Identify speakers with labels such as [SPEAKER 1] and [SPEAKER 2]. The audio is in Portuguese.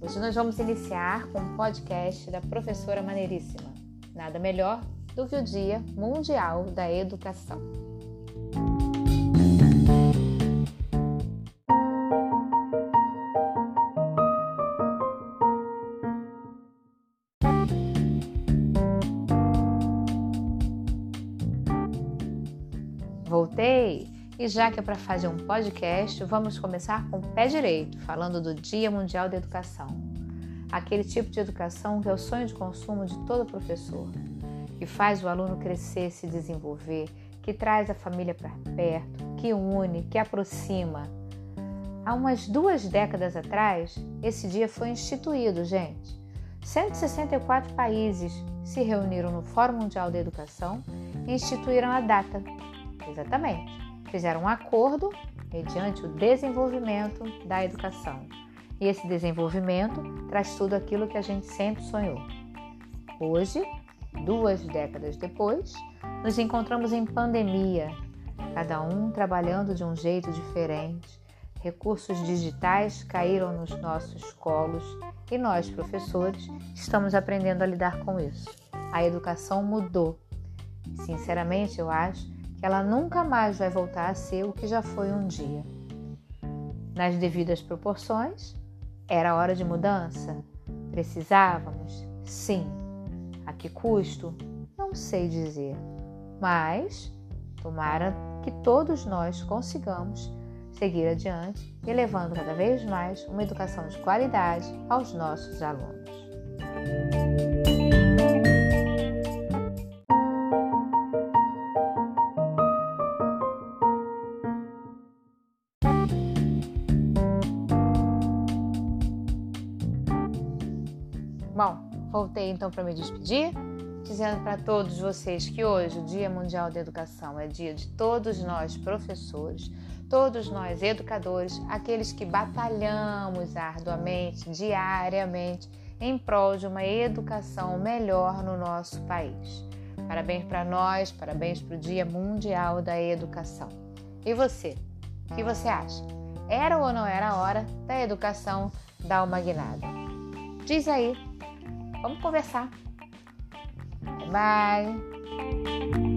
[SPEAKER 1] Hoje nós vamos iniciar com o podcast da professora Maneiríssima. Nada melhor do que o Dia Mundial da Educação. Voltei! E já que é para fazer um podcast, vamos começar com o pé direito, falando do Dia Mundial da Educação. Aquele tipo de educação que é o sonho de consumo de todo professor, que faz o aluno crescer, se desenvolver, que traz a família para perto, que une, que aproxima. Há umas duas décadas atrás, esse dia foi instituído, gente. 164 países se reuniram no Fórum Mundial da Educação e instituíram a data. Exatamente fizeram um acordo mediante o desenvolvimento da educação. E esse desenvolvimento traz tudo aquilo que a gente sempre sonhou. Hoje, duas décadas depois, nos encontramos em pandemia, cada um trabalhando de um jeito diferente. Recursos digitais caíram nos nossos colos e nós, professores, estamos aprendendo a lidar com isso. A educação mudou. Sinceramente, eu acho ela nunca mais vai voltar a ser o que já foi um dia. Nas devidas proporções, era hora de mudança? Precisávamos? Sim. A que custo? Não sei dizer. Mas tomara que todos nós consigamos seguir adiante e levando cada vez mais uma educação de qualidade aos nossos alunos. Bom, voltei então para me despedir, dizendo para todos vocês que hoje, o Dia Mundial da Educação, é dia de todos nós professores, todos nós educadores, aqueles que batalhamos arduamente, diariamente, em prol de uma educação melhor no nosso país. Parabéns para nós, parabéns para o Dia Mundial da Educação. E você? O que você acha? Era ou não era a hora da educação dar uma guinada? Diz aí Vamos conversar. Bye.